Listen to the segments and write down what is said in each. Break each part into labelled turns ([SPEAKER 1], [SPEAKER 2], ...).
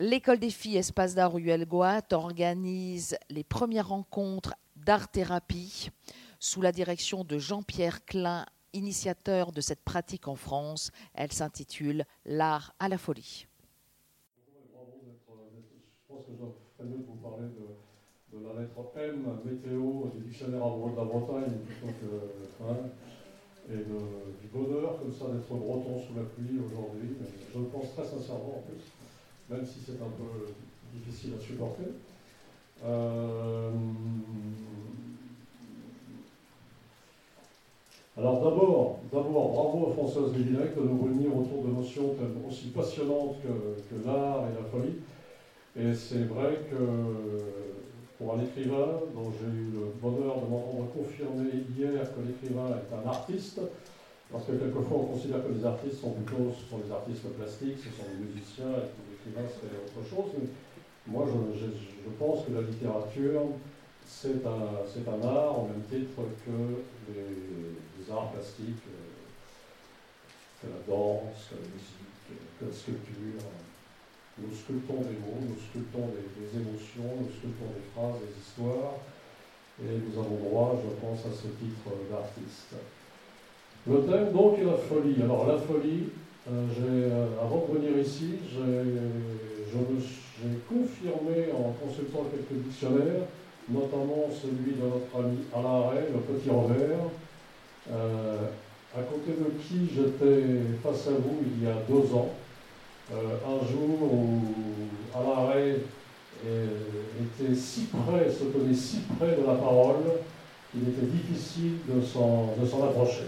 [SPEAKER 1] l'école des filles Espace d'art Ruelle Goat organise les premières rencontres d'art-thérapie sous la direction de Jean-Pierre Klein, initiateur de cette pratique en France. Elle s'intitule L'art à la folie.
[SPEAKER 2] Je pense que je ferais mieux de vous parler de, la lettre M, météo, du dictionnaire amoureux de la Bretagne, plutôt que. Et du bonheur, comme ça, d'être breton sous la pluie aujourd'hui. Je le pense très sincèrement en plus, même si c'est un peu difficile à supporter. Euh, alors d'abord, d'abord, bravo à Françoise Lévinac de nous réunir autour de notions aussi passionnantes que, l'art et la folie. Et c'est vrai que pour un écrivain dont j'ai eu le bonheur de m'entendre confirmer hier que l'écrivain est un artiste, parce que quelquefois on considère que les artistes sont plutôt ce sont des artistes plastiques, ce sont des musiciens, et que l'écrivain autre chose. Mais moi je, pense que la littérature c'est un, un, art au même titre que les, arts plastiques, euh, que la danse, que la musique, que la sculpture. Nous sculptons des mots, nous sculptons des, émotions, nous sculptons des phrases, des histoires, et nous avons droit, je pense, à ce titre d'artiste. Le thème donc est la folie. Alors la folie, euh, euh, avant de venir ici, j'ai confirmé en consultant quelques dictionnaires, notamment celui de notre ami Alain Ray, le petit revers, euh, à côté de qui j'étais face à vous il y a deux ans, euh, un jour où Alain Ray était si près, se tenait si près de la parole qu'il était difficile de s'en approcher.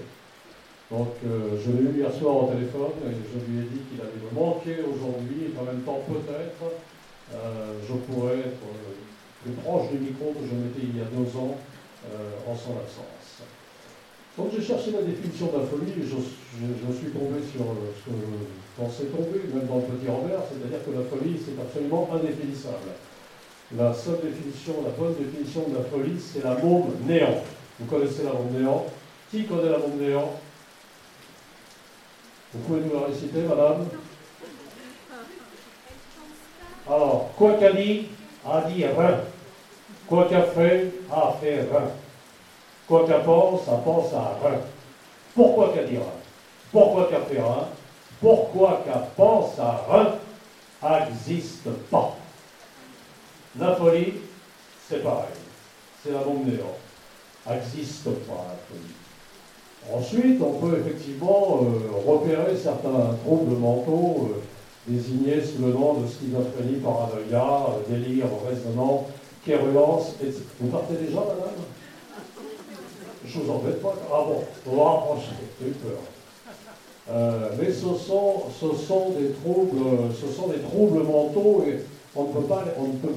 [SPEAKER 2] Donc euh, je l'ai eu hier soir au téléphone et je lui ai dit qu'il allait me manquer aujourd'hui et qu'en même temps peut-être euh, je pourrais être plus proche du micro que je m'étais il y a deux ans en son absence. Donc j'ai cherché la définition de la folie et je, suis tombé sur euh, ce que je pensais tomber, même dans le petit revers, c'est-à-dire que la folie, c'est absolument indéfinissable. La seule définition, la bonne définition de la folie, c'est la bombe néant. Vous connaissez la bombe néant? Qui connaît la bombe néant? Vous pouvez nous la réciter, madame Alors, quoi qu'a dit, a dit rien. Quoi qu'a fait, a fait rien. Quoi qu'elle pense, ça pense à rien. Pourquoi qu'elle dit rien Pourquoi qu'elle fait rien Pourquoi qu'elle pense à rien n'existe pas. La folie, c'est pareil. C'est la bombe néant. n'existe pas, la folie. Ensuite, on peut effectivement euh, repérer certains troubles mentaux désignés sous le nom de schizophrénie, paranoïa, euh, délire résonnant, quérulence, etc. Vous partez déjà, madame? Je vous embête pas. Ah bon, on va rapprocher, j'ai eu peur. Euh, mais ce sont, ce sont des troubles, ce sont des troubles mentaux et on ne peut pas,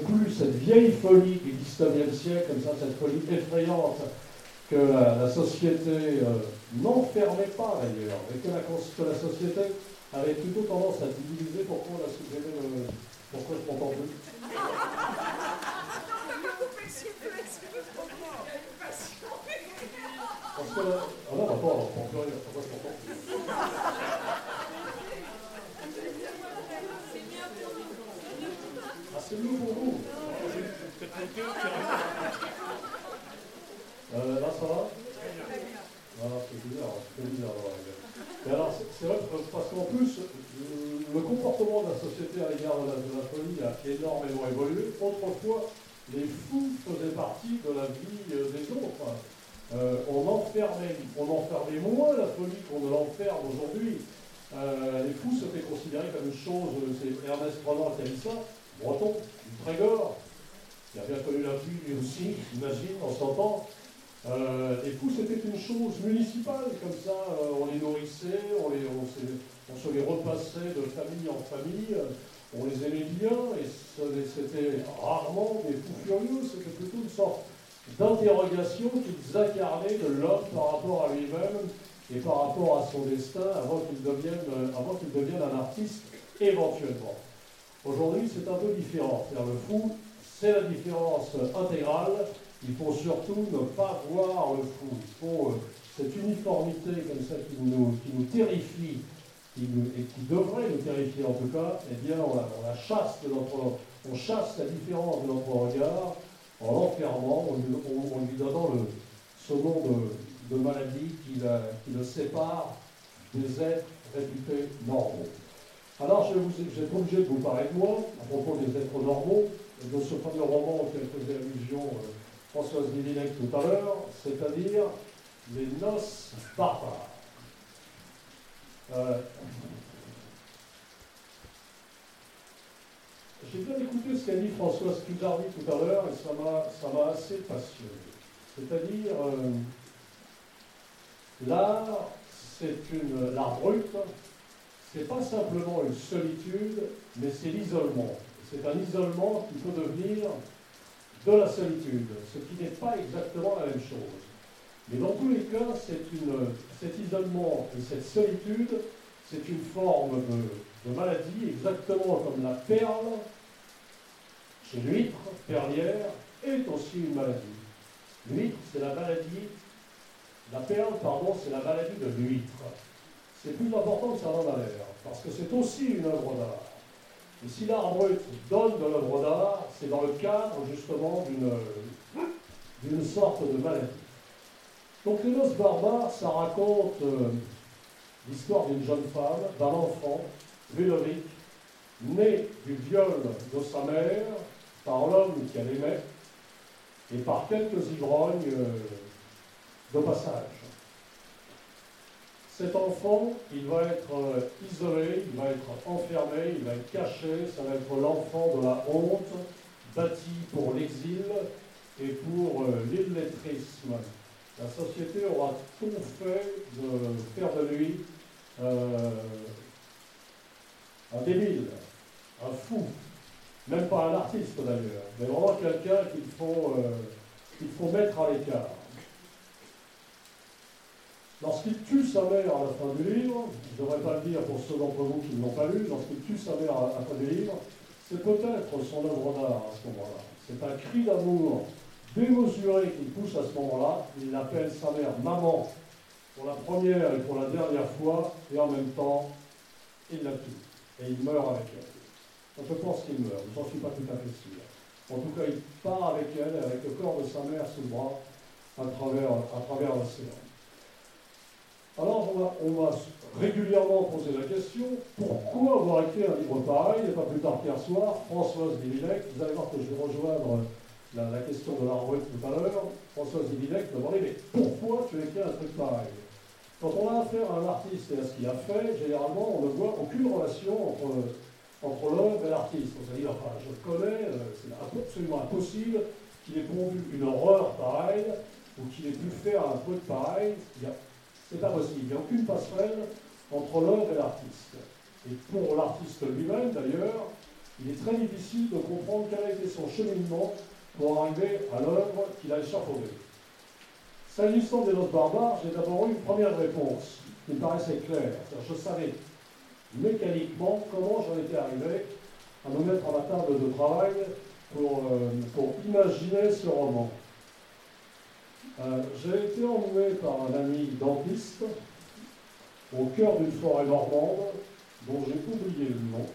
[SPEAKER 2] plus cette vieille folie du 19e siècle, comme ça, cette folie effrayante que la, société euh, n'enfermait pas d'ailleurs, et que la, que la, société avait plutôt tendance à diviser. Pourquoi on a supprimé le, pourquoi je m'entends plus Parce que là, ah non, pas, on peut rien, pourquoi je comprends Ah, c'est mieux pour vous. Euh, là, ça va Voilà, c'est bizarre, c'est bizarre. Alors, c'est vrai parce qu'en plus, le comportement de la société à l'égard de, la folie a énormément évolué. Autrefois, les fous faisaient partie de la vie des autres. Euh, on, enfermait, on enfermait moins la folie qu'on ne l'enferme aujourd'hui. Euh, les fous, c'était considéré comme une chose, c'est Ernest Renan qui a dit ça, breton, du Trégor, qui a bien connu la pluie lui aussi, j'imagine, en son temps. Euh, les fous, c'était une chose municipale, comme ça, on les nourrissait, on, se les repassait de famille en famille, on les aimait bien, et c'était rarement des fous furieux, c'était plutôt une sorte d'interrogation qu'ils incarnaient de l'homme par rapport à lui-même et par rapport à son destin avant qu'il devienne, avant qu'il devienne un artiste éventuellement. Aujourd'hui, c'est un peu différent. Faire le fou, c'est la différence intégrale. Il faut surtout ne pas voir le fou. Il faut euh, cette uniformité comme ça qui nous, qui nous terrifie qui, et qui devrait nous terrifier en tout cas, eh bien, on la, chasse de notre, on chasse la différence de notre regard en l'enfermant, en, lui donnant le, ce nom de, maladie qui, qui, le sépare des êtres réputés normaux. Alors, je, vais être obligé de vous parler de moi, à propos des êtres normaux, de ce fameux roman auquel faisait allusion euh, Françoise Divinec tout à l'heure, c'est-à-dire Les noces barbares. Euh, J'ai bien écouté ce qu'a dit Françoise Cudardi tout à l'heure et ça m'a assez passionné. C'est-à-dire, euh, l'art, c'est une. L'art brut, c'est pas simplement une solitude, mais c'est l'isolement. C'est un isolement qui peut devenir de la solitude, ce qui n'est pas exactement la même chose. Mais dans tous les cas, cet isolement et cette solitude, c'est une forme de, maladie, exactement comme la perle chez l'huître perlière est aussi une maladie. L'huître, c'est la maladie, la perle, pardon, c'est la maladie de l'huître. C'est plus important que ça n'en a l'air, parce que c'est aussi une œuvre d'art. Et si l'art brut donne de l'œuvre d'art, c'est dans le cadre justement d'une sorte de maladie. Donc les noces barbares, ça raconte euh, l'histoire d'une jeune femme, d'un enfant, Ludovic, né du viol de sa mère par l'homme qu'elle aimait et par quelques ivrognes euh, de passage. Cet enfant, il va être euh, isolé, il va être enfermé, il va être caché, ça va être l'enfant de la honte, bâti pour l'exil et pour euh, l'illettrisme. La société aura tout fait de faire de lui euh, un débile, un fou, même pas un artiste d'ailleurs, mais vraiment quelqu'un qu'il faut, mettre à l'écart. Lorsqu'il tue sa mère à la fin du livre, je ne devrais pas le dire pour ceux d'entre vous qui ne l'ont pas lu, lorsqu'il tue sa mère à la fin du livre, c'est peut-être son œuvre d'art à ce moment-là. C'est un cri d'amour démesuré qu'il pousse à ce moment-là. Il appelle sa mère maman pour la première et pour la dernière fois, et en même temps, il la tue. Et il meurt avec elle. Je pense qu'il meurt, je n'en suis pas tout à fait sûr. En tout cas, il part avec elle, avec le corps de sa mère sous bras, à travers, à travers l'océan. Alors on m'a régulièrement posé la question, pourquoi avoir écrit un livre pareil, et pas plus tard qu'hier soir, Françoise Divilec, vous allez voir que je vais rejoindre la, question de l'arbre tout à l'heure, Françoise Divilec m'a demandé, mais pourquoi tu as écrit un truc pareil? Quand on a affaire à un artiste et à ce qu'il a fait, généralement on ne voit aucune relation entre, entre l'œuvre et l'artiste. On se dit, je le connais, euh, c'est absolument impossible qu'il ait pondu une horreur pareille, ou qu'il ait pu faire un truc pareil. Il c'est pas possible. Il n'y a aucune passerelle entre l'œuvre et l'artiste. Et pour l'artiste lui-même, d'ailleurs, il est très difficile de comprendre quel a été son cheminement pour arriver à l'œuvre qu'il a échafaudée. S'agissant des notes barbares, j'ai d'abord eu une première réponse qui me paraissait claire. Je savais mécaniquement comment j'en étais arrivé à me mettre à la table de travail pour, euh, pour imaginer ce roman. Euh, j'ai été emmené par un ami dentiste au cœur d'une forêt normande dont j'ai oublié le nom,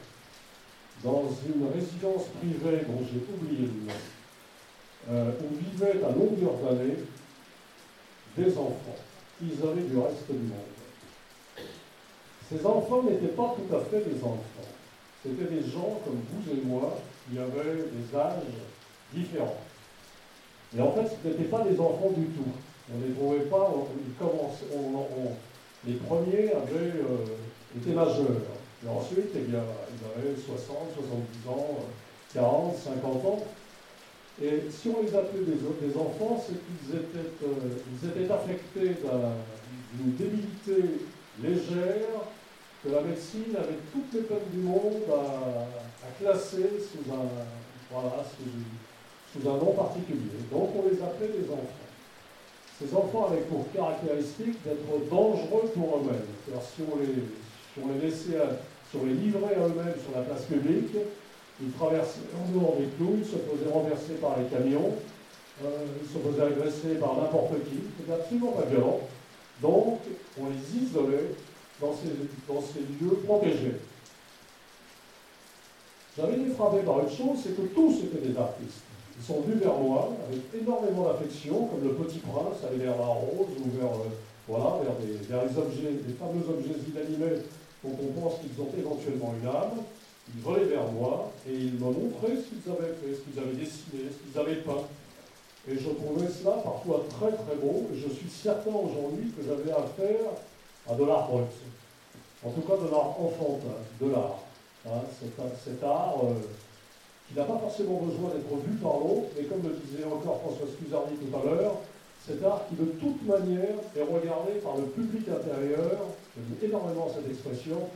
[SPEAKER 2] dans une résidence privée dont j'ai oublié le nom, euh, où vivaient à longueur d'année des enfants isolés du reste du monde. Ces enfants n'étaient pas tout à fait des enfants. C'était des gens comme vous et moi qui avaient des âges différents. Et en fait, ce n'étaient pas des enfants du tout. On ne les trouvait pas, les premiers avaient euh, été majeurs. Et ensuite, eh ils avaient 60, 70 ans, 40, 50 ans. Et si on les appelait des, des enfants, c'est qu'ils étaient, euh, étaient affectés d'une débilité légère que la médecine avait toutes les peines du monde à, à classer sous un, voilà, sous, sous un nom particulier. Donc on les appelait des enfants. Ces enfants avaient pour caractéristique d'être dangereux pour eux-mêmes. C'est-à-dire si on les, si on les laissait, si on les livrait à eux-mêmes sur la place publique, ils traversaient en dehors des clous, ils se faisaient renverser par les camions, euh, ils se faisaient agresser par n'importe qui. C'était absolument pas violent. Donc on les isolait dans ces, dans ces lieux protégés. J'avais été frappé par une chose, c'est que tous étaient des artistes. Ils sont venus vers moi avec énormément d'affection, comme le Petit Prince allait vers la rose ou vers, euh, voilà, vers, des, vers les objets, les fameux objets inanimés dont on pense qu'ils ont éventuellement une âme. Ils volaient vers moi et ils m'ont montré ce qu'ils avaient fait, ce qu'ils avaient dessiné, ce qu'ils avaient peint. Et je trouvais cela parfois très très beau. Et je suis certain aujourd'hui que j'avais affaire à de l'art brut. En tout cas de l'art enfantin, de l'art. Hein, cet, art euh, qui n'a pas forcément besoin d'être vu par l'autre, mais comme le disait encore François Scusardi tout à l'heure, cet art qui de toute manière est regardé par le public intérieur, j'aime énormément cette expression,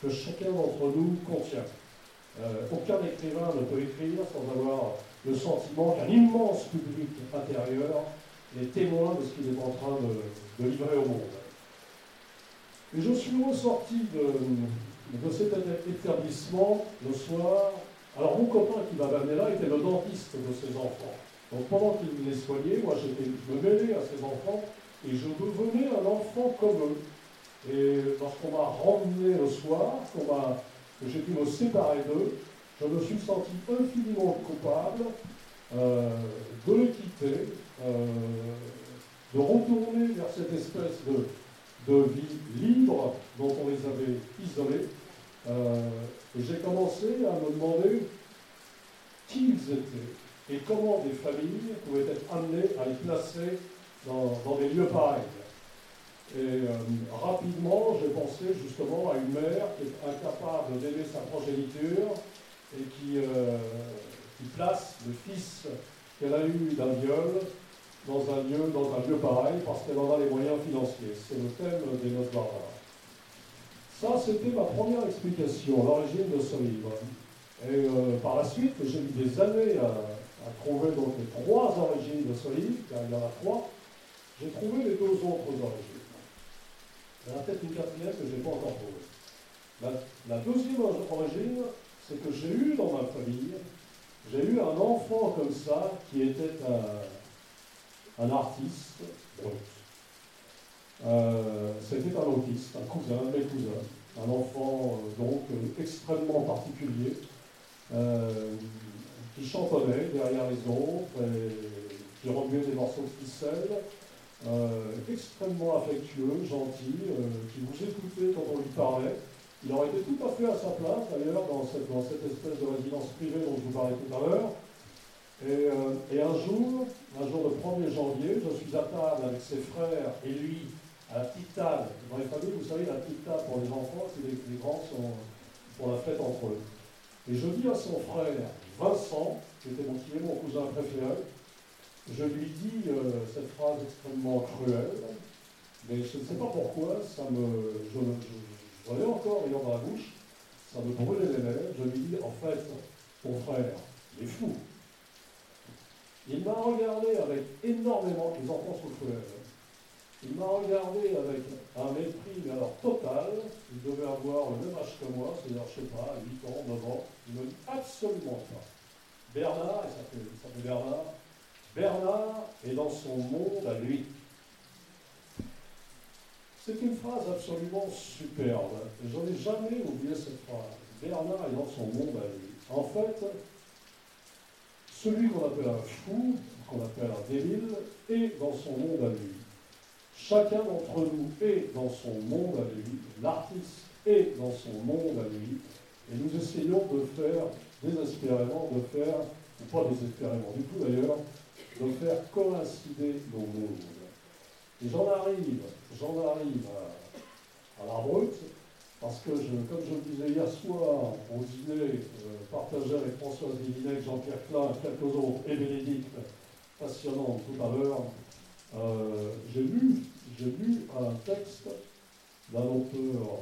[SPEAKER 2] que chacun d'entre nous contient. Euh, aucun écrivain ne peut écrire sans avoir le sentiment qu'un immense public intérieur est témoin de ce qu'il est en train de, livrer au monde. Et je suis ressorti de cet établissement le soir. Alors mon copain qui m'a amené là était le dentiste de ses enfants. Donc pendant qu'il les soignait, moi je me mêlais à ces enfants et je devenais un enfant comme eux. Et lorsqu'on m'a ramené le soir, que j'ai pu me séparer d'eux, je me suis senti infiniment coupable euh, de les quitter, euh, de retourner vers cette espèce de, de vie libre dont on les avait isolés. Euh, et j'ai commencé à me demander qui ils étaient et comment des familles pouvaient être amenées à les placer dans, des lieux pareils. Et euh, rapidement, j'ai pensé justement à une mère qui est incapable d'aimer sa progéniture et qui, euh, qui place le fils qu'elle a eu d'un viol dans un lieu, dans un lieu pareil, parce qu'elle en a les moyens financiers. C'est le thème des notes barbares. Ça, c'était ma première explication, l'origine de ce livre. Et euh, par la suite, j'ai mis des années à, trouver donc les trois origines de ce livre, car il y en a trois. J'ai trouvé les deux autres origines. Il y en a peut-être une quatrième que je n'ai pas encore trouvée. La, deuxième origine, c'est que j'ai eu dans ma famille, j'ai eu un enfant comme ça qui était un, un artiste brut. Euh, c'était un autiste, un cousin, un de mes cousins, un enfant euh, donc euh, extrêmement particulier, qui chantonnait derrière les autres, et qui remuait des morceaux de ficelle, extrêmement affectueux, gentil, qui vous écoutait quand on lui parlait. Il aurait été tout à fait à sa place d'ailleurs dans cette, dans cette espèce de résidence privée dont je vous parlais tout à l'heure. Euh, et, un jour, un jour le 1er janvier, je suis à table avec ses frères et lui la petite table. Dans les familles, vous savez, la petite table pour les enfants, c'est les, grands sont pour la fête entre eux. Et je dis à son frère, Vincent, qui était mon, qui mon cousin préféré, je lui dis euh, cette phrase extrêmement cruelle, mais je ne sais pas pourquoi, ça me, je, je, je, encore ayant dans la bouche, ça me brûlait les lèvres. Je lui dis, en fait, ton frère, il est fou. Il m'a regardé avec énormément, les enfants sont cruels, il m'a regardé avec un mépris, mais alors total, il devait avoir le même âge que moi, c'est-à-dire, je ne sais pas, 8 ans, 9 ans, il me dit absolument pas. Bernard, il s'appelle Bernard, Bernard est dans son monde à lui. C'est une phrase absolument superbe. Je n'en ai jamais oublié cette phrase. Bernard est dans son monde à lui. En fait, celui qu'on appelle un fou, qu'on appelle un débile, est dans son monde à lui. Chacun d'entre nous est dans son monde à lui, l'artiste est dans son monde à lui, et nous essayons de faire, désespérément, de faire, ou pas désespérément du tout d'ailleurs, de faire coïncider nos mondes. Et j'en arrive, j'en arrive à, la brute, parce que, comme je le disais hier soir au dîner euh, partagé avec Françoise Divinet, Jean-Pierre Klein, quelques autres, et Bénédicte, passionnante tout à l'heure, euh, j'ai lu, lu un texte d'un auteur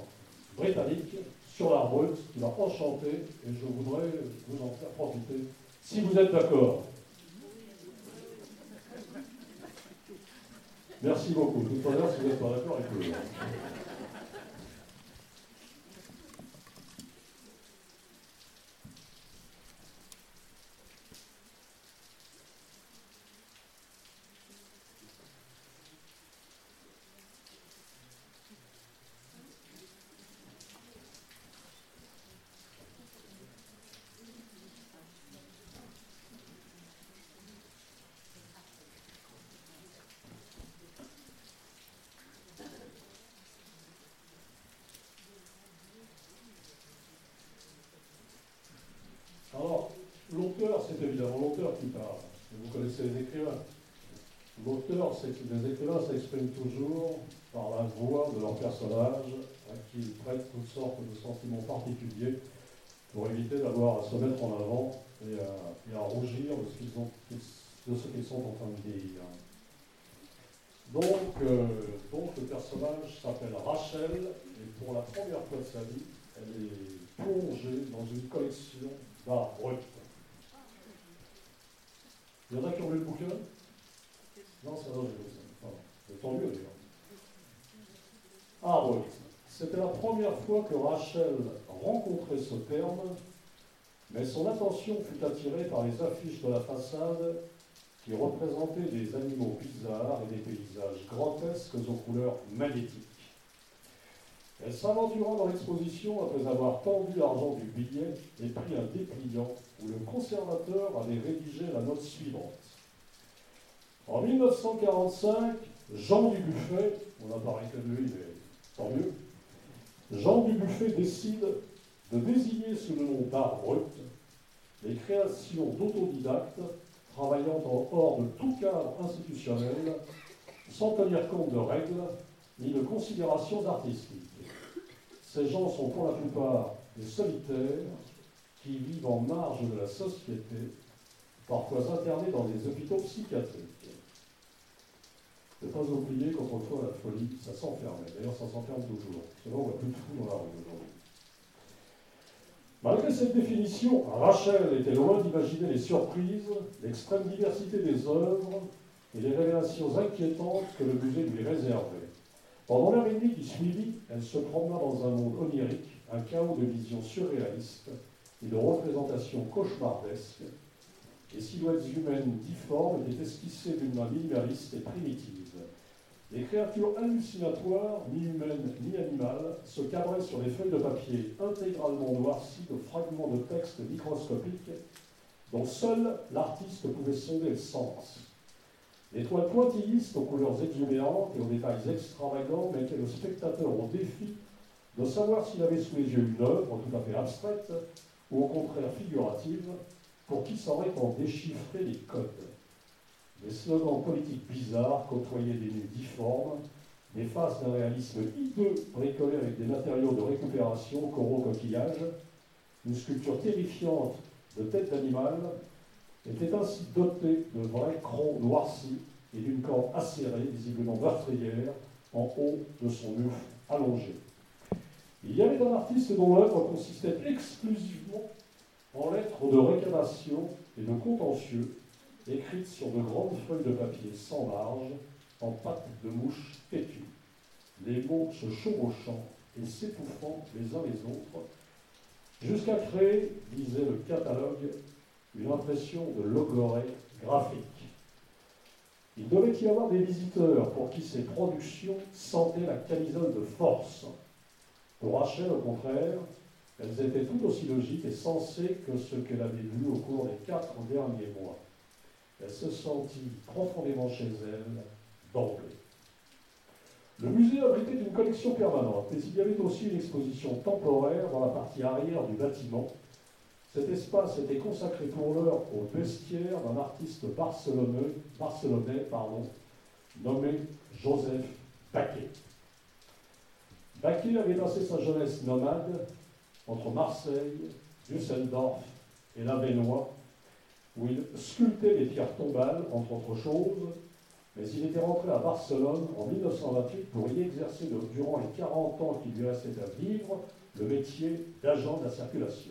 [SPEAKER 2] britannique sur la brute qui m'a enchanté et je voudrais vous en faire profiter, si vous êtes d'accord. Merci beaucoup. Tout à l'heure, si vous n'êtes pas d'accord, écoutez. c'est évidemment l'auteur qui parle. Vous connaissez les écrivains. L'auteur, c'est que les écrivains s'expriment toujours par la voix de leur personnage, à qui ils prêtent toutes sortes de sentiments particuliers pour éviter d'avoir à se mettre en avant et à, rougir de ce qu'ils sont en train de dire. Donc, euh, donc le personnage s'appelle Rachel, et pour la première fois de sa vie, elle est plongée dans une collection d'art brut. Il y en a qui ont lu le bouquin? Non, c'est C'est tant mieux d'ailleurs. Ah. C'était la première fois que Rachel rencontrait ce terme, mais son attention fut attirée par les affiches de la façade qui représentaient des animaux bizarres et des paysages grotesques aux couleurs magnétiques. Elle s'aventura dans l'exposition après avoir tendu l'argent du billet et pris un dépliant où le conservateur avait rédigé la note suivante. En 1945, Jean Dubuffet, on n'a pas lui, mais tant mieux, Jean Dubuffet décide de désigner sous le nom d'art brut les créations d'autodidactes travaillant en hors de tout cadre institutionnel, sans tenir compte de règles ni de considérations artistiques. Ces gens sont pour la plupart des solitaires qui vivent en marge de la société, parfois internés dans des hôpitaux psychiatriques. Ne pas oublier qu'autrefois la folie, ça s'enfermait. D'ailleurs, ça s'enferme toujours. Sinon, on voit plus de fous dans la rue aujourd'hui. Malgré cette définition, Rachel était loin d'imaginer les surprises, l'extrême diversité des œuvres et les révélations inquiétantes que le musée lui réservait. Pendant l'heure et demie qui suivit, elle se promena dans un monde onirique, un chaos de visions surréalistes et de représentations cauchemardesques. Les silhouettes humaines difformes étaient esquissées d'une main minimaliste et primitive. Les créatures hallucinatoires, ni humaines ni animales, se cabraient sur des feuilles de papier intégralement noircies de fragments de texte microscopiques dont seul l'artiste pouvait sonder le sens. Les toiles pointillistes aux couleurs exubérantes et aux détails extravagants mettaient le spectateur au défi de savoir s'il avait sous les yeux une œuvre tout à fait abstraite ou au contraire figurative, pour qui saurait en déchiffrer les codes. Des slogans politiques bizarres côtoyaient des nus difformes, des faces d'un réalisme hideux bricolé avec des matériaux de récupération, coraux, coquillages. Une sculpture terrifiante de tête d'animal était ainsi dotée de vrais crons noircis et d'une corde acérée, visiblement meurtrière, en haut de son muf allongé. Il y avait un artiste dont l'œuvre consistait exclusivement en lettres de réclamation et de contentieux écrites sur de grandes feuilles de papier sans marge, en pâte de mouche têtue, les mots se chevauchant et s'étouffant les uns les autres, jusqu'à créer, disait le catalogue, une impression de logorée graphique. Il devait y avoir des visiteurs pour qui ces productions sentaient la camisole de force. Pour Rachel, au contraire, elles étaient tout aussi logiques et sensées que ce qu'elle avait vu au cours des quatre derniers mois. Elle se sentit profondément chez elle d'emblée. Le musée abritait une collection permanente, mais il y avait aussi une exposition temporaire dans la partie arrière du bâtiment. Cet espace était consacré pour l'heure au vestiaire d'un artiste barcelonais, barcelonais pardon, nommé Joseph Baquet. Baquet avait passé sa jeunesse nomade entre Marseille, Düsseldorf et la Vénois, où il sculptait des pierres tombales, entre autres choses, mais il était rentré à Barcelone en 1928 pour y exercer durant les 40 ans qui lui restaient à vivre le métier d'agent de la circulation.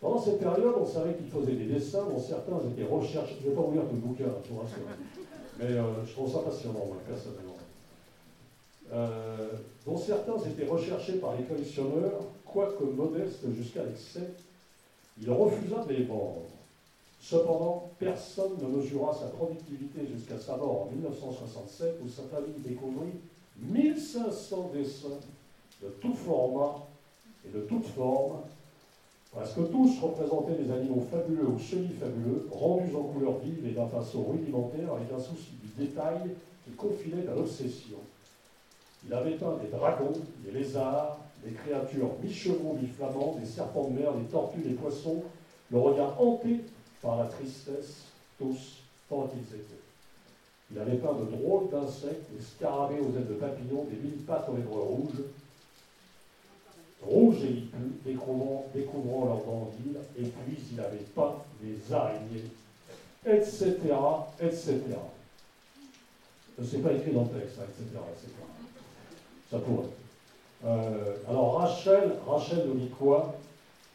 [SPEAKER 2] Pendant cette période, on savait qu'il faisait des dessins dont certains étaient recherchés. Je ne vais pas vous lire tout le bouquin, je vous. Mais euh, je trouve ça passionnant, moi, personnellement. Euh, dont certains étaient recherchés par les collectionneurs, quoique modestes jusqu'à l'excès. Il refusa de les vendre. Cependant, personne ne mesura sa productivité jusqu'à sa mort en 1967, où sa famille découvrit 1500 dessins de tout format et de toute forme, presque tous représentaient des animaux fabuleux ou semi-fabuleux, rendus en couleur vive et d'un façon rudimentaire, avec un souci du détail qui confinait à l'obsession. Il avait peint des dragons, des lézards, des créatures mi-chevaux, mi-flamands, des serpents de mer, des tortues, des poissons, le regard hanté par la tristesse, tous, tant qu'ils étaient. Il avait peint de drôles d'insectes, des scarabées aux ailes de papillons, des mille pattes aux lèvres rouges, rouges et hippies, découvrant, découvrant leurs dandines, et puis il avait peint des araignées, etc., etc. Ce n'est pas écrit dans le texte, etc., etc. Ça pourrait. Euh, alors Rachel, Rachel nous dit quoi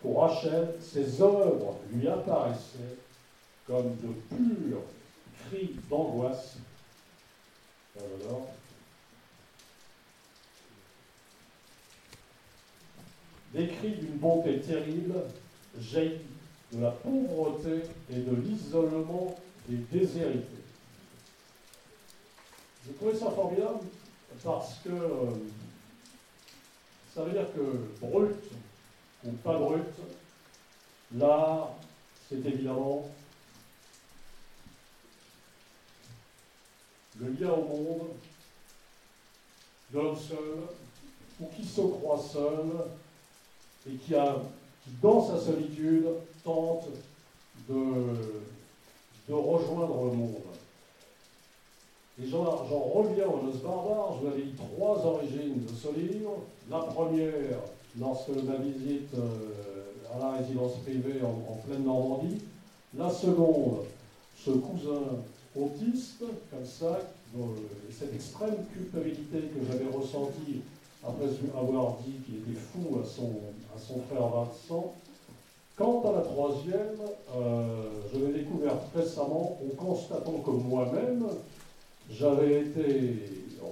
[SPEAKER 2] Pour Rachel, ses œuvres lui apparaissaient comme de purs cris d'angoisse. Des cris d'une bonté terrible jaillit de la pauvreté et de l'isolement des déshérités. Je trouvais ça formidable parce que euh, ça veut dire que brut ou pas brut, là, c'est évidemment le lien au monde de l'homme seul, ou qui se croit seul, et qui, dans sa solitude, tente de rejoindre le monde. Et j'en reviens aux noces barbares, je vous avais dit trois origines de ce livre. La première, lorsque ma visite euh, à la résidence privée en, pleine Normandie. La seconde, ce cousin autiste, comme ça, cette extrême culpabilité que j'avais ressentie après avoir dit qu'il était fou à son, à son frère Vincent. Quant à la troisième, euh, je l'ai découverte récemment en constatant que moi-même, j'avais été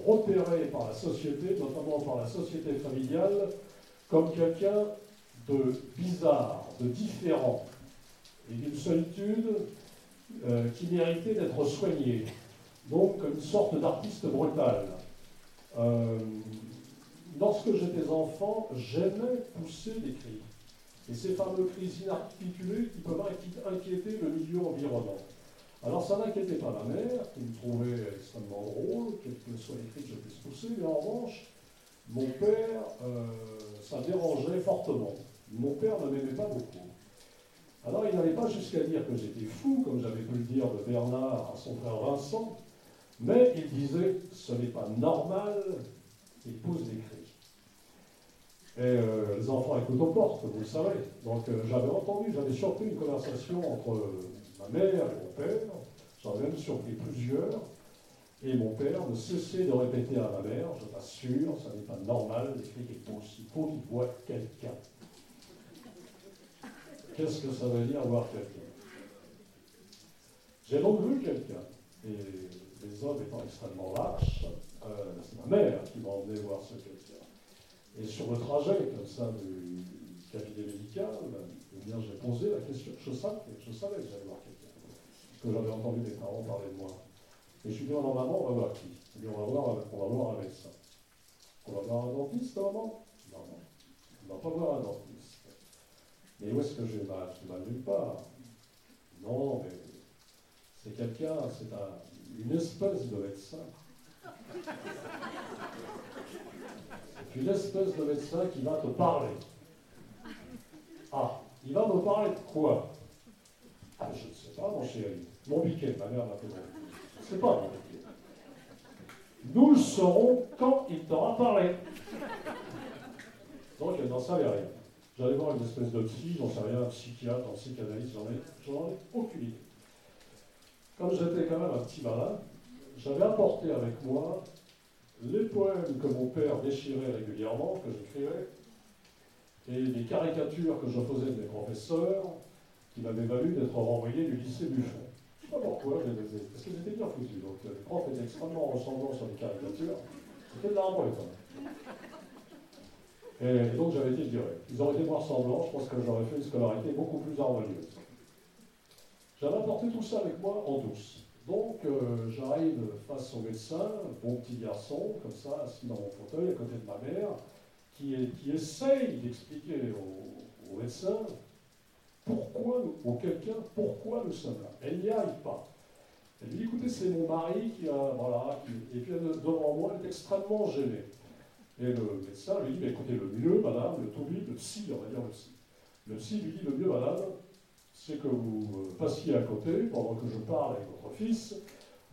[SPEAKER 2] repéré par la société, notamment par la société familiale, comme quelqu'un de bizarre, de différent, et d'une solitude euh, qui méritait d'être soigné. Donc une sorte d'artiste brutal. Euh, lorsque j'étais enfant, j'aimais pousser des cris. Et ces fameux cris inarticulés qui peuvent inquiéter le milieu environnant. Alors ça n'inquiétait pas ma mère, qui me trouvait extrêmement drôle, quels que soient les que je puisse pousser, mais en revanche, mon père, euh, ça dérangeait fortement. Mon père ne m'aimait pas beaucoup. Alors il n'allait pas jusqu'à dire que j'étais fou, comme j'avais pu le dire de Bernard à son frère Vincent, mais il disait ce n'est pas normal qu'il pousse des cris. Et euh, les enfants écoutent aux portes, vous le savez. Donc euh, j'avais entendu, j'avais surpris une conversation entre ma mère et mon père, j'en ai même surpris plusieurs, et mon père ne cessait de répéter à ma mère, je t'assure, ça n'est pas normal, cris qui poussent, il faut qu'il voit quelqu'un. Qu'est-ce que ça veut dire voir quelqu'un? J'ai donc vu quelqu'un, et les hommes étant extrêmement lâches, euh, c'est ma mère qui m'a emmené voir ce quelqu'un. Et sur le trajet, comme ça, du cabinet médical, eh j'ai posé la question. Je savais, je savais que j'allais voir quelqu'un. Que j'avais entendu mes parents parler de moi. Et je suis dit, non, maman, on va voir qui dit, on va voir, on va voir un médecin. On va voir un dentiste, maman Non, non. On ne va pas voir un dentiste. Mais où est-ce que j'ai mal Je mal nulle part. Non, mais c'est quelqu'un, c'est un, une espèce de médecin. C'est une espèce de médecin qui va te parler. Ah, il va me parler de quoi? Je ne sais pas, mon chéri. Mon biquet, ma mère m'a fait Je ne sais pas, mon biquet. Nous le saurons quand il t'aura parlé. Donc, elle n'en savait rien. J'allais voir une espèce de psy, j'en sais rien, un psychiatre, un psychanalyste, j'en ai, ai aucune idée. Comme j'étais quand même un petit malin, j'avais apporté avec moi les poèmes que mon père déchirait régulièrement, que j'écrivais, et les caricatures que je faisais de mes professeurs, qui m'avaient valu d'être renvoyé du lycée Buffon. Je ne sais pas pourquoi, je les ai, parce qu'ils étaient bien foutus. Donc les profs étaient extrêmement ressemblants sur les caricatures. C'était de la quand. Et donc j'avais dit, je dirais, ils auraient été moins ressemblants, je pense que j'aurais fait une scolarité beaucoup plus harmonieuse. J'avais apporté tout ça avec moi en douce. Donc euh, j'arrive face au médecin, bon petit garçon, comme ça, assis dans mon fauteuil à côté de ma mère, qui essaye d'expliquer au, médecin pourquoi, ou quelqu'un, pourquoi nous sommes là. Elle n'y arrive pas. Elle lui dit, écoutez, c'est mon mari qui a, voilà, et puis devant moi, elle est extrêmement gênée. Et le médecin lui dit, écoutez, le mieux, madame, le tout le psy, on va dire le psy. Le psy lui dit, le mieux, madame, c'est que vous passiez à côté pendant que je parle avec votre fils.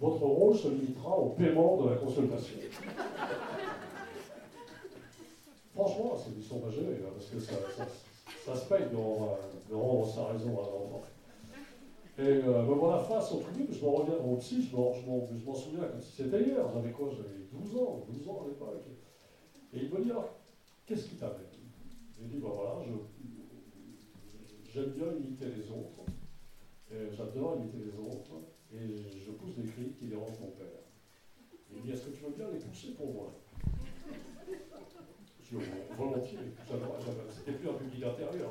[SPEAKER 2] Votre rôle se limitera au paiement de la consultation. Franchement, c'est du son pas gêné, parce que ça, ça, se paye de, rendre sa raison à l'enfant. Et euh, me voilà face au truc, je me reviens au psy, je m'en souviens comme si c'était hier, j'avais quoi J'avais 12 ans, 12 ans à l'époque. Et il me dit alors, qu'est-ce qui t'amène Il dit, ben voilà, j'aime bien imiter les autres, j'adore imiter les autres, et je pousse des cris qui dérangent mon père. Il me dit, est-ce que tu veux bien les pousser pour moi? Volontiers, c'était plus un public intérieur.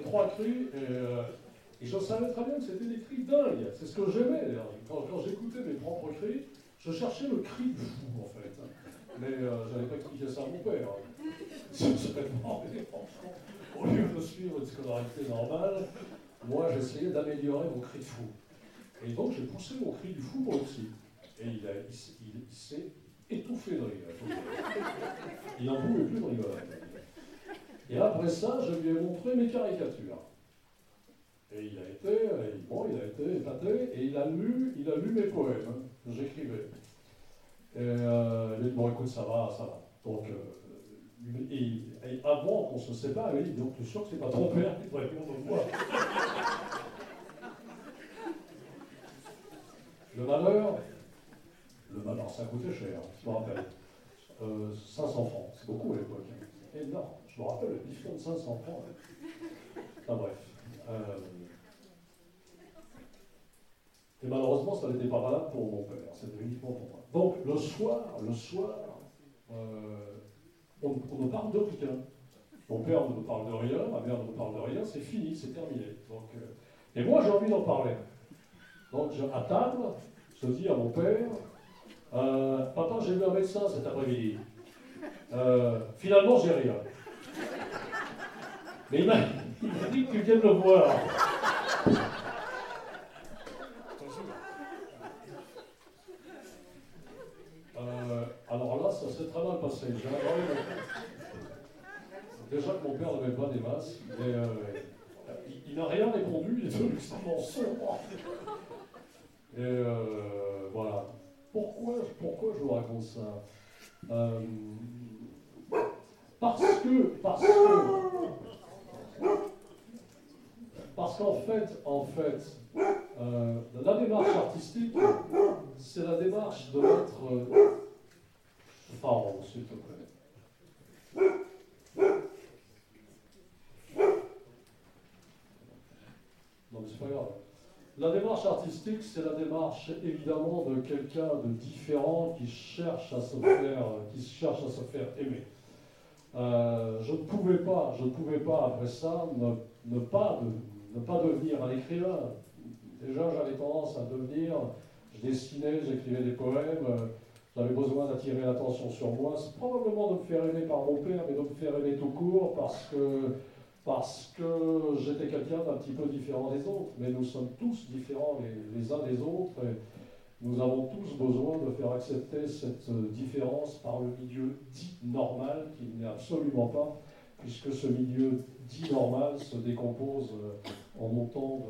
[SPEAKER 2] Trois cris euh, et, je savais très bien que c'était des cris dingues. C'est ce que j'aimais. Quand, quand j'écoutais mes propres cris, je cherchais le cri du fou en fait. Mais euh, je n'avais pas expliqué ça à mon père. Au lieu de suivre une scolarité normale, moi j'essayais d'améliorer mon cri de fou. Et donc j'ai poussé mon cri du fou le psy. Et il, il s'est étouffé de rire. Il n'en pouvait plus de rigoler. Et après ça, je lui ai montré mes caricatures. Et il a été, bon, il a été épaté, et il a lu, il a lu mes poèmes hein, que j'écrivais. Et euh, il a dit, bon écoute, ça va, ça va. Donc, euh, avant qu'on se sépare, il dit, donc tu es sûr que c'est pas ton père qui répondre moi? Le malheur, le malheur, ça coûtait cher, je me rappelle. 500 euh, francs, c'est beaucoup à l'époque. Énorme. Je me rappelle le bifton de 500 francs. Enfin bref. Euh, et malheureusement, ça n'était pas valable pour mon père, c'était uniquement pour moi. Donc le soir, le soir, euh, on, ne parle de rien. Mon père ne me parle de rien, ma mère ne me parle de rien, c'est fini, c'est terminé. Donc, euh, et moi, j'ai envie d'en parler. Donc, à table, je dis à mon père, papa, j'ai vu un médecin cet après-midi. Finalement, j'ai rien. Mais il m'a dit que tu viennes le voir. Euh, alors là, ça s'est très mal passé. Déjà que mon père n'avait pas des masses, mais euh, il, n'a rien répondu, il est devenu extrêmement. Et euh, voilà. Pourquoi, pourquoi je vous raconte ça? Parce que, parce que, parce qu'en fait, en fait, euh, la démarche artistique, c'est la démarche de mettre. Euh, s'il te plaît. Non, mais c'est pas grave. La démarche artistique, c'est la démarche évidemment de quelqu'un de différent qui cherche à se faire, qui cherche à se faire aimer. Euh, je ne pouvais pas, je ne pouvais pas après ça ne, pas, ne pas devenir un écrivain. Déjà, j'avais tendance à devenir, je dessinais, j'écrivais des poèmes, euh, j'avais besoin d'attirer l'attention sur moi. Probablement de me faire aimer par mon père, mais de me faire aimer tout court parce que, parce que j'étais quelqu'un d'un petit peu différent des autres. Mais nous sommes tous différents les, uns des autres. Et, nous avons tous besoin de faire accepter cette euh, différence par le milieu dit normal, qui n'est absolument pas, puisque ce milieu dit normal se décompose euh, en montant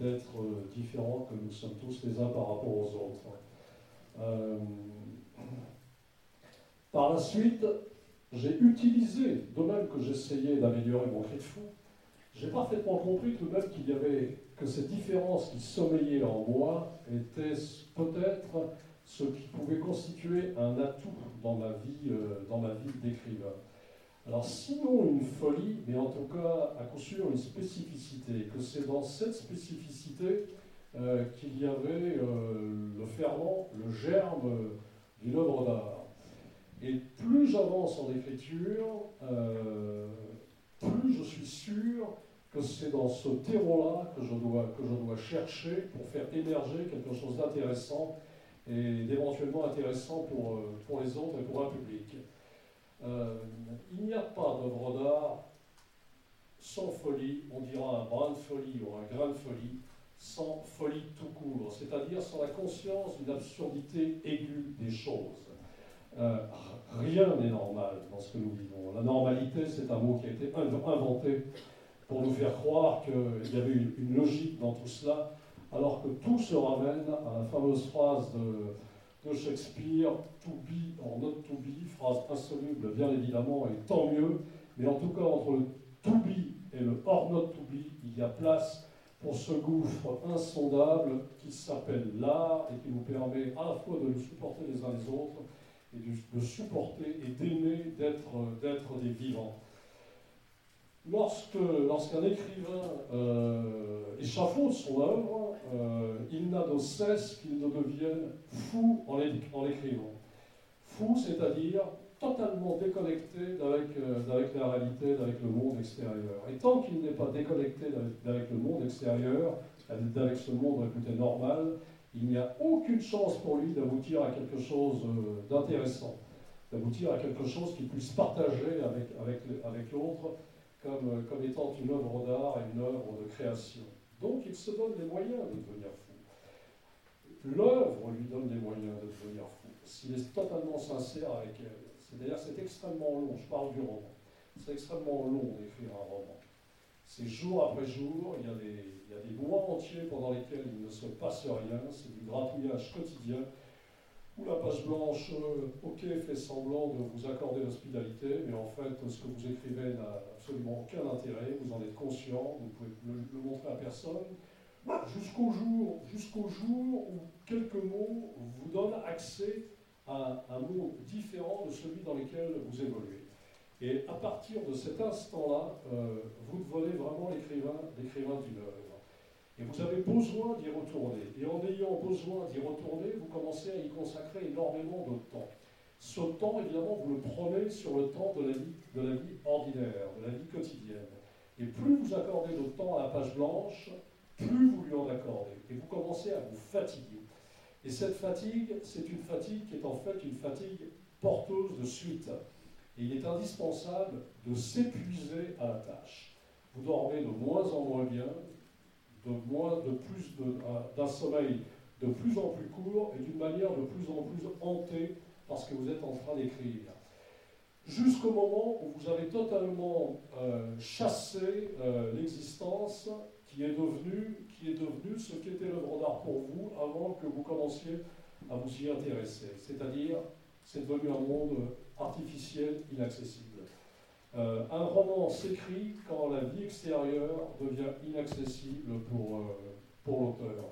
[SPEAKER 2] d'êtres euh, différents que nous sommes tous les uns par rapport aux autres. par la suite, j'ai utilisé, de même que j'essayais d'améliorer mon cri de fou, j'ai parfaitement compris tout de même qu'il y avait que cette différence qui sommeillait en moi était peut-être ce qui pouvait constituer un atout dans ma vie, euh, vie d'écrivain. Alors sinon une folie, mais en tout cas à coup sûr une spécificité, que c'est dans cette spécificité euh, qu'il y avait euh, le ferment, le germe d'une œuvre d'art. Et plus j'avance en écriture, euh, plus je suis sûr que c'est dans ce terreau-là que, je dois, que je dois chercher pour faire émerger quelque chose d'intéressant et d'éventuellement intéressant pour, euh, pour les autres et pour un public. Euh, il n'y a pas d'œuvre d'art sans folie, on dira un brin de folie ou un grain de folie, sans folie tout court, c'est-à-dire sans la conscience d'une absurdité aiguë des choses. Euh, rien n'est normal dans ce que nous vivons. La normalité, c'est un mot qui a été inventé pour nous faire croire qu'il y avait une, logique dans tout cela, alors que tout se ramène à la fameuse phrase de, de Shakespeare, to be or not to be, phrase insoluble bien évidemment, et tant mieux, mais en tout cas entre le to be et le or not to be, il y a place pour ce gouffre insondable qui s'appelle l'art et qui nous permet à la fois de nous supporter les uns les autres et de, supporter et d'aimer d'être des vivants. Lorsqu'un écrivain euh, échafaude son œuvre, euh, il n'a de cesse qu'il ne devienne fou en l'écrivant. Fou, c'est-à-dire totalement déconnecté d'avec, euh, la réalité, d'avec le monde extérieur. Et tant qu'il n'est pas déconnecté d'avec le monde extérieur, d'avec ce monde réputé normal, il n'y a aucune chance pour lui d'aboutir à quelque chose euh, d'intéressant, d'aboutir à quelque chose qu'il puisse partager avec, avec, avec l'autre comme, euh, comme étant une œuvre d'art et une œuvre de création. Donc il se donne les moyens de devenir fou. L'œuvre lui donne les moyens de devenir fou. S'il est totalement sincère avec elle. D'ailleurs, c'est extrêmement long, je parle du roman. C'est extrêmement long d'écrire un roman. C'est jour après jour, il y, a des, il y, a des, mois entiers pendant lesquels il ne se passe rien, c'est du gratouillage quotidien, où la page blanche, euh, ok, fait semblant de vous accorder l'hospitalité, mais en fait, ce que vous écrivez n'a absolument aucun intérêt, vous en êtes conscient, vous pouvez le, le montrer à personne, jusqu'au jour, jusqu'au jour où quelques mots vous donnent accès à un monde différent de celui dans lequel vous évoluez. Et à partir de cet instant-là, euh, vous devenez vraiment l'écrivain, l'écrivain d'une œuvre. Et vous avez besoin d'y retourner. Et en ayant besoin d'y retourner, vous commencez à y consacrer énormément de temps. Ce temps, évidemment, vous le prenez sur le temps de la vie, de la vie ordinaire, de la vie quotidienne. Et plus vous accordez de temps à la page blanche, plus vous lui en accordez. Et vous commencez à vous fatiguer. Et cette fatigue, c'est une fatigue qui est en fait une fatigue porteuse de suite. Il est indispensable de s'épuiser à la tâche. Vous dormez de moins en moins bien, de moins, de plus d'un sommeil de plus en plus court et d'une manière de plus en plus hantée parce que vous êtes en train d'écrire. Jusqu'au moment où vous avez totalement euh, chassé euh, l'existence qui est devenu, qui est devenu ce qu'était l'œuvre d'art pour vous avant que vous commenciez à vous y intéresser. C'est-à-dire, c'est devenu un monde artificiel, inaccessible. Euh, un roman s'écrit quand la vie extérieure devient inaccessible pour, euh, pour l'auteur.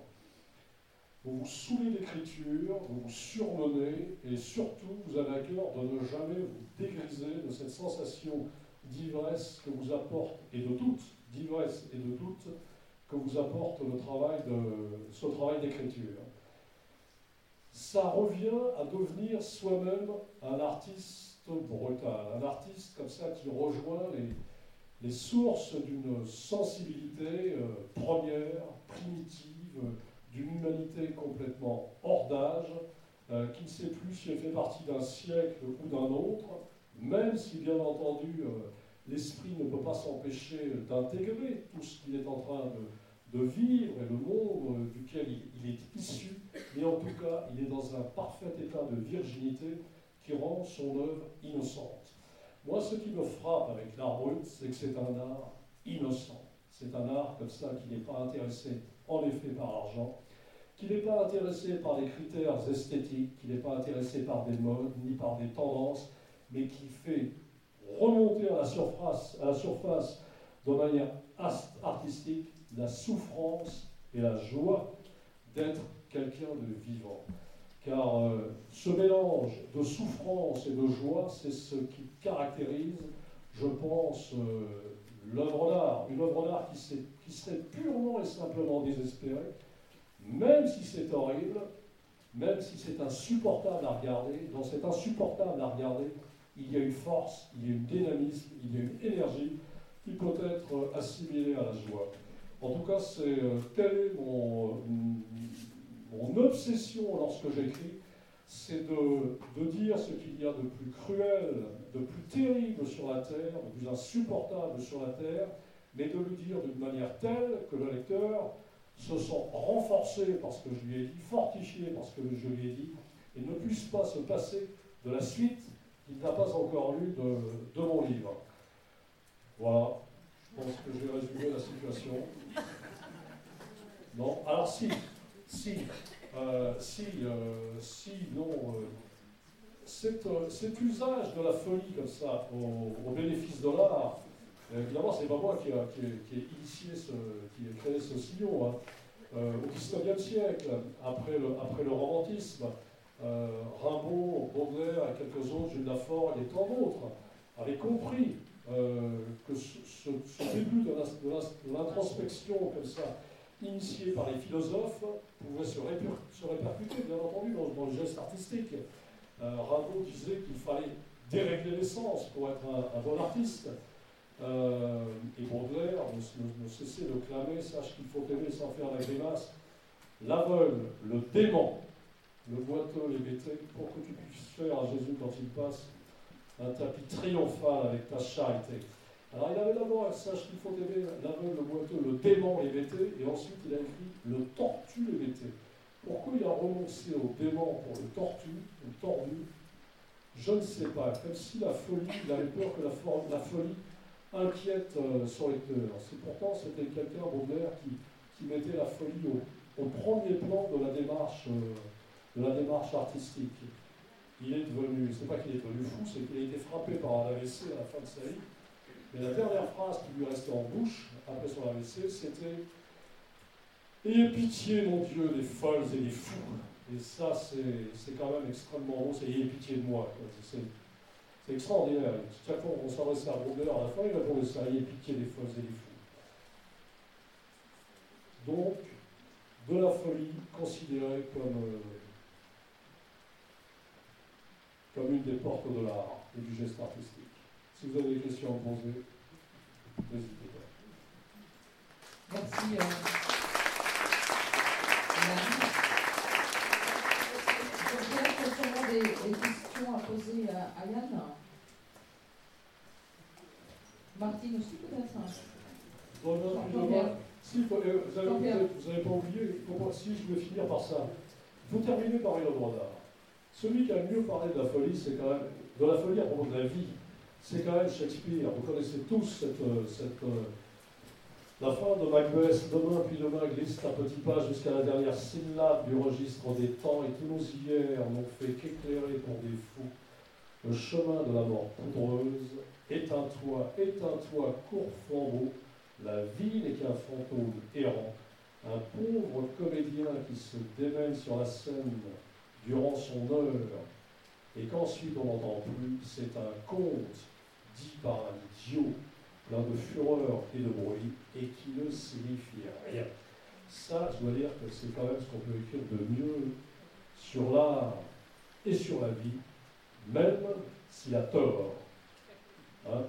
[SPEAKER 2] Vous vous saoulez d'écriture, vous vous surmenez, et surtout, vous avez à cœur de ne jamais vous dégriser de cette sensation d'ivresse que vous apporte, et de doute, d'ivresse et de doute, que vous apporte le travail de, ce travail d'écriture. Ça revient à devenir soi-même un artiste brutal, un artiste comme ça qui rejoint les, sources d'une sensibilité euh, première, primitive, d'une humanité complètement hors d'âge, euh, qui ne sait plus si elle fait partie d'un siècle ou d'un autre, même si bien entendu euh, l'esprit ne peut pas s'empêcher d'intégrer tout ce qu'il est en train de, vivre et le monde duquel il, est issu, mais en tout cas, il est dans un parfait état de virginité qui rend son œuvre innocente. Moi, ce qui me frappe avec l'art brut, c'est que c'est un art innocent. C'est un art comme ça qui n'est pas intéressé en effet par l'argent, qui n'est pas intéressé par les critères esthétiques, qui n'est pas intéressé par des modes ni par des tendances, mais qui fait remonter à la surface, à la surface de manière artistique la souffrance et la joie d'être quelqu'un de vivant. Car euh, ce mélange de souffrance et de joie, c'est ce qui caractérise, je pense, euh, l'œuvre d'art. Une œuvre d'art qui, qui serait purement et simplement désespérée, même si c'est horrible, même si c'est insupportable à regarder, dans cet insupportable à regarder, il y a une force, il y a une dynamisme, il y a une énergie qui peut être assimilée à la joie. En tout cas, c'est euh, telle est mon, mon obsession lorsque j'écris, c'est de, dire ce qu'il y a de plus cruel, de plus terrible sur la terre, de plus insupportable sur la terre, mais de le dire d'une manière telle que le lecteur se sent renforcé parce que je lui ai dit, fortifié parce que je lui ai dit, et ne puisse pas se passer de la suite qu'il n'a pas encore lu de, de mon livre. Voilà, pense que j'ai résumé la situation. Non, alors si, si, euh, si, euh, si, non, euh, cet, usage de la folie comme ça au, bénéfice de l'art, évidemment, c'est pas moi qui ai, initié ce, qui ai créé ce sillon. Hein. au XIXe siècle, après le, après le romantisme, Rimbaud, Baudelaire et quelques autres, Jules Lafort et tant d'autres, avaient compris que ce, début de l'introspection comme ça, initié par les philosophes, pouvait se, répercuter, bien entendu, dans, le geste artistique. Euh, Rimbaud disait qu'il fallait dérégler l'essence pour être un, bon artiste. Euh, et Baudelaire ne, ne, cessait de clamer Sache qu'il faut aimer sans faire la grimace. L'aveugle, le dément, le boiteux, les bêtés, pour que tu puisses faire à Jésus quand il passe un tapis triomphal avec ta charité. Alors il avait d'abord un sache qu'il faut aimer l'aveugle, le boiteux, le dément hébété, et ensuite il a écrit le tortu hébété. Pourquoi il a renoncé au dément pour le tortu, le tordu? Je ne sais pas. Comme si la folie, il avait peur que la, folie inquiète euh, son lecteur. C'est pourtant c'était quelqu'un, Baudelaire, qui, qui, mettait la folie au, premier plan de la démarche, euh, de la démarche artistique. Il est devenu, c'est pas qu'il est devenu fou, c'est qu'il a été frappé par un AVC à la fin de sa vie mais la dernière phrase qui lui restait en bouche, après son AVC, c'était Ayez pitié, mon Dieu, des folles et des fous. Et ça, c'est quand même extrêmement beau, c'est Ayez pitié de moi. C'est extraordinaire. Chaque fois qu'on s'adressait à Baudelaire, à la fin, il répondait ça Ayez pitié des folles et des fous. Donc, de la folie considérée comme, euh, comme une des portes de l'art et du geste artistique. Si vous avez des questions à poser, n'hésitez pas.
[SPEAKER 1] Merci. Euh... Des, des, questions à poser à, Yann Martine aussi peut-être
[SPEAKER 2] bon, non, si, vous n'avez pas oublié, si je vais finir par ça, il faut terminer par une œuvre d'art. Celui qui a mieux parlé de la folie, c'est quand même de la folie à propos de la vie c'est quand même Shakespeare. Vous connaissez tous cette, euh, cette euh, la fin de Macbeth, demain puis demain glisse un petit pas jusqu'à la dernière syllabe du registre des temps, et tous nos hivers n'ont fait qu'éclairer pour des fous le chemin de la mort poudreuse. Éteins-toi, éteins-toi, court flambeau, la vie n'est qu'un fantôme errant, un pauvre comédien qui se démène sur la scène durant son heure, et qu'ensuite on n'entend plus, c'est un conte dit par un idiot, plein de fureur et de bruit, et qui ne signifie rien. Ça, je dois dire que c'est quand même ce qu'on peut écrire de mieux sur l'art et sur la vie, même s'il a tort. Hein.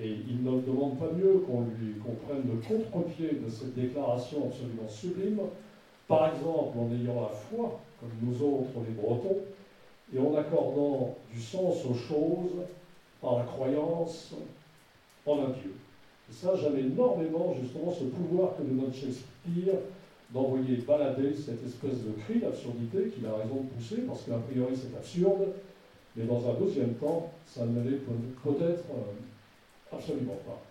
[SPEAKER 2] et il ne demande pas mieux qu'on lui prenne le contre-pied de cette déclaration absolument sublime, par exemple en ayant la foi, comme nous autres les Bretons, et en accordant du sens aux choses par la croyance en un Dieu. Et ça, j'aime énormément justement ce pouvoir que nous donne Shakespeare d'envoyer balader cette espèce de cri d'absurdité qu'il a raison de pousser, parce qu'a priori c'est absurde, mais dans un deuxième temps, ça ne l'est peut-être euh, absolument pas.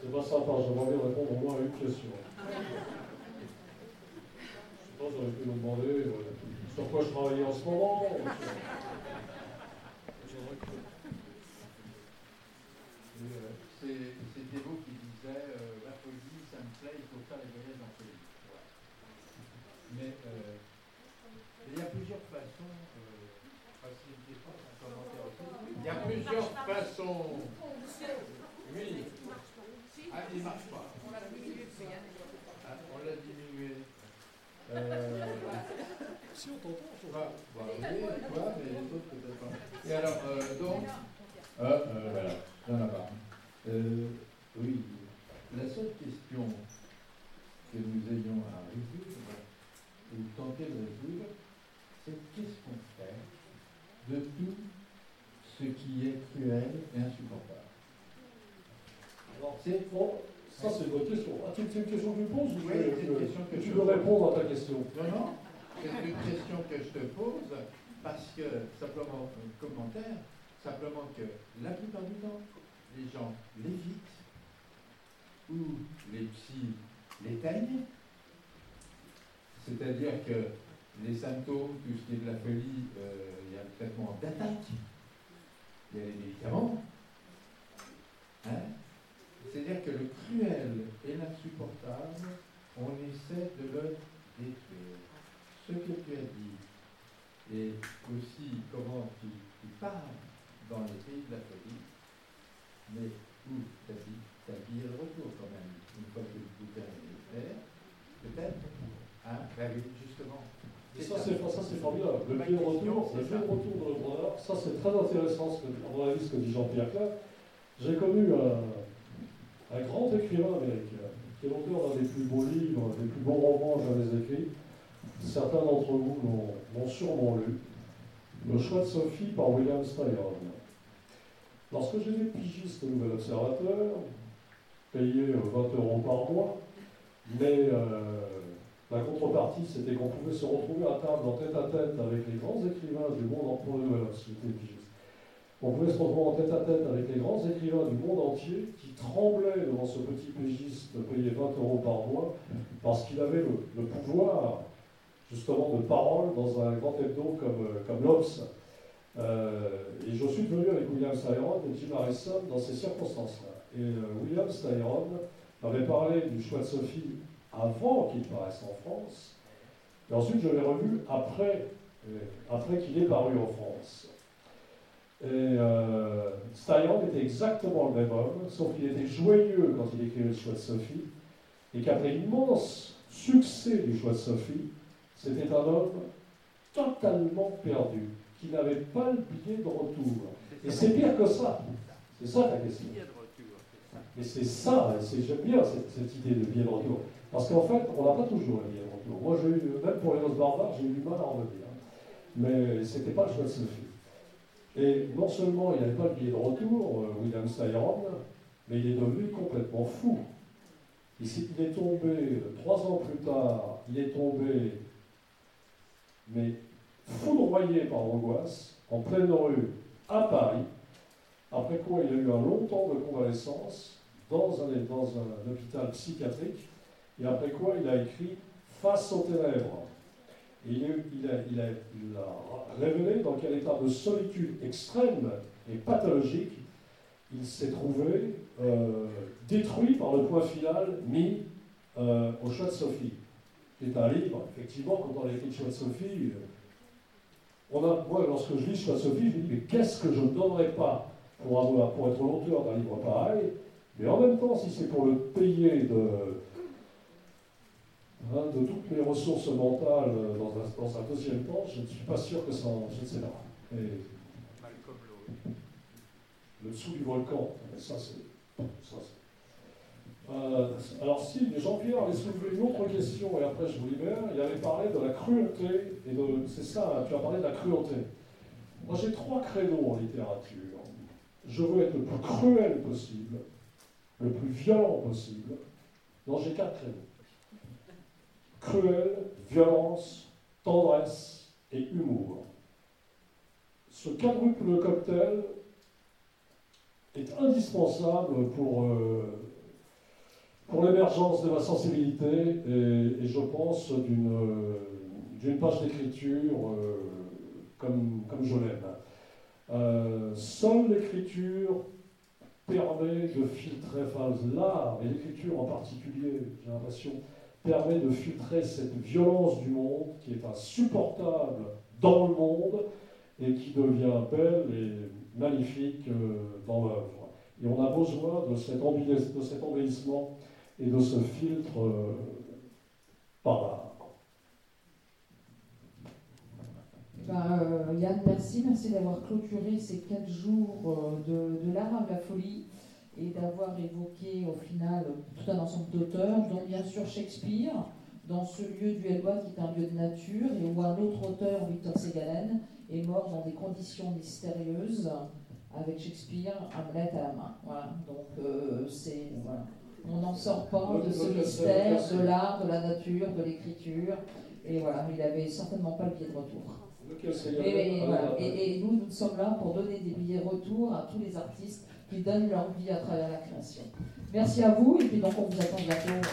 [SPEAKER 2] C'est pas sympa, j'aimerais bien répondre au moins à une question. Je pense que j'aurais pu me demander euh, sur quoi je travaillais en ce moment.
[SPEAKER 3] C'était vous qui disiez euh, la folie, ça me plaît, il faut faire les voyages en folie. Mais euh, il y a plusieurs façons. Euh, il y a plusieurs façons. Oui. Ah, il ne marche pas. On l'a diminué. Ah, on l'a diminué. Euh,
[SPEAKER 2] si on t'entend,
[SPEAKER 3] on va. Oui, toi, mais les autres peut-être pas. Et alors, euh, donc. Ah, euh, voilà. Euh, oui, la seule question que nous ayons à résoudre, ou tenter de résoudre, c'est qu'est-ce qu'on fait de tout ce qui est cruel et insupportable?
[SPEAKER 2] Alors, c'est bon, ça c'est une bonne question. Ah, c'est une question que tu poses
[SPEAKER 3] Oui, c'est une question que
[SPEAKER 2] tu veux répondre à ta question?
[SPEAKER 3] Non, non, c'est une question que je te pose parce que, simplement, un commentaire, simplement que la plupart du temps, les gens l'évitent ou les psys l'éteignent. C'est-à-dire que les symptômes, tout ce qui est de la folie, euh, il y a le traitement d'attaque, il y a les médicaments. Hein? C'est-à-dire que le cruel et l'insupportable, on essaie de le détruire. Ce que tu as dit, et aussi comment tu, tu parles dans les pays de la folie, mais où tu as dit, tu as le retour quand même, une fois que le bouquin est fait, peut-être, hein, ben oui, justement.
[SPEAKER 2] Et ça, c'est, ça, c'est formidable. Le de retour, le de retour de l'entraîneur, ça, c'est très intéressant, ce que, à mon avis, ce que dit Jean-Pierre Claire. J'ai connu un, un, grand écrivain américain, qui est l'auteur d'un des plus beaux livres, des plus beaux romans jamais écrits. Certains d'entre vous l'ont, sûrement lu. Le choix de Sophie par William Styron. Lorsque j'étais pigiste au Nouvel Observateur, payé 20 euh, euros par mois, mais euh, la contrepartie, c'était qu'on pouvait se retrouver à table en tête à tête avec les grands écrivains du monde entier. On pouvait se retrouver en tête à tête avec les grands écrivains du monde entier qui tremblaient devant ce petit pigiste payé 20 euros par mois parce qu'il avait le, pouvoir justement de parole dans un grand hebdo comme, comme l'Obs. Euh, et je suis venu avec William Styron et Jim Harrison dans ces circonstances-là. Et euh, William Styron avait parlé du choix de Sophie avant qu'il paraisse en France. Et ensuite, je l'ai revu après, euh, après qu'il ait paru en France. Et euh, était exactement le même homme, sauf qu'il était joyeux quand il écrivait le choix de Sophie, et qu'après l'immense succès du choix de Sophie, c'était un homme totalement perdu, qui n'avait pas le billet de retour. Et c'est pire que ça. C'est ça ta question. Mais c'est ça, j'aime bien cette, cette, idée de billet de retour. Parce qu'en fait, on n'a pas toujours un billet de retour. Moi, j'ai eu, même pour les noces barbares, j'ai eu du mal à en revenir. Mais ce n'était pas le choix de Sophie. Et non seulement il n'avait pas le billet de retour, euh, William Styron, mais il est devenu complètement fou. Il, il est tombé, trois ans plus tard, il est tombé, mais foudroyé par l'angoisse, en pleine rue, à Paris, après quoi il a eu un long temps de convalescence dans un, dans un hôpital psychiatrique, et après quoi il a écrit Face aux ténèbres. Et il, a, révélé dans quel état de solitude extrême et pathologique il s'est trouvé euh, détruit par le point final mis euh, au choix de Sophie. C'est un livre, effectivement, quand on a écrit de Sophie, euh, on a, moi, lorsque je lis choix Sophie, je me dis, mais qu'est-ce que je ne donnerais pas pour, avoir, pour être l'auteur d'un livre pareil? Mais en même temps, si c'est pour le payer de, Hein, de toutes mes ressources mentales euh, dans un, dans un, deuxième temps, je ne suis pas sûr que ça en. Je ne sais pas. Et le dessous du volcan, ça c'est. Euh, alors si Jean-Pierre avait soulevé une autre question, et après je vous libère, il avait parlé de la cruauté, et c'est ça, tu as parlé de la cruauté. Moi j'ai trois créneaux en littérature. Je veux être le plus cruel possible, le plus violent possible. Non, j'ai quatre créneaux cruel, violence, tendresse et humour. Ce quadruple cocktail est indispensable pour, euh, pour l'émergence de ma sensibilité et, je pense d'une page d'écriture euh, comme, comme je l'aime. Euh, seule l'écriture permet de filtrer, enfin l'art, et l'écriture en particulier, j'ai l'impression, permet de filtrer cette violence du monde qui est insupportable dans le monde et qui devient belle et magnifique euh, dans l'œuvre. Et on a besoin de cet, embellissement et de ce filtre euh, par l'art.
[SPEAKER 4] Ben, euh, Yann, merci. Merci d'avoir clôturé ces quatre jours de, de l'art à la folie et d'avoir évoqué au final tout un ensemble d'auteurs, dont bien sûr Shakespeare, dans ce lieu du Helgois qui est un lieu de nature et où un autre auteur, Victor Segalen, est mort dans des conditions mystérieuses avec Shakespeare, Hamlet à la main. Voilà. Donc euh, c'est voilà. On n'en sort pas de ce mystère, de l'art, de la nature, de l'écriture. Et voilà, il avait certainement pas le billet de retour. Et, nous, nous sommes là pour donner des billets retour à tous les artistes qui donnent leur vie à travers la création. Merci à vous, et puis donc on vous attend bientôt.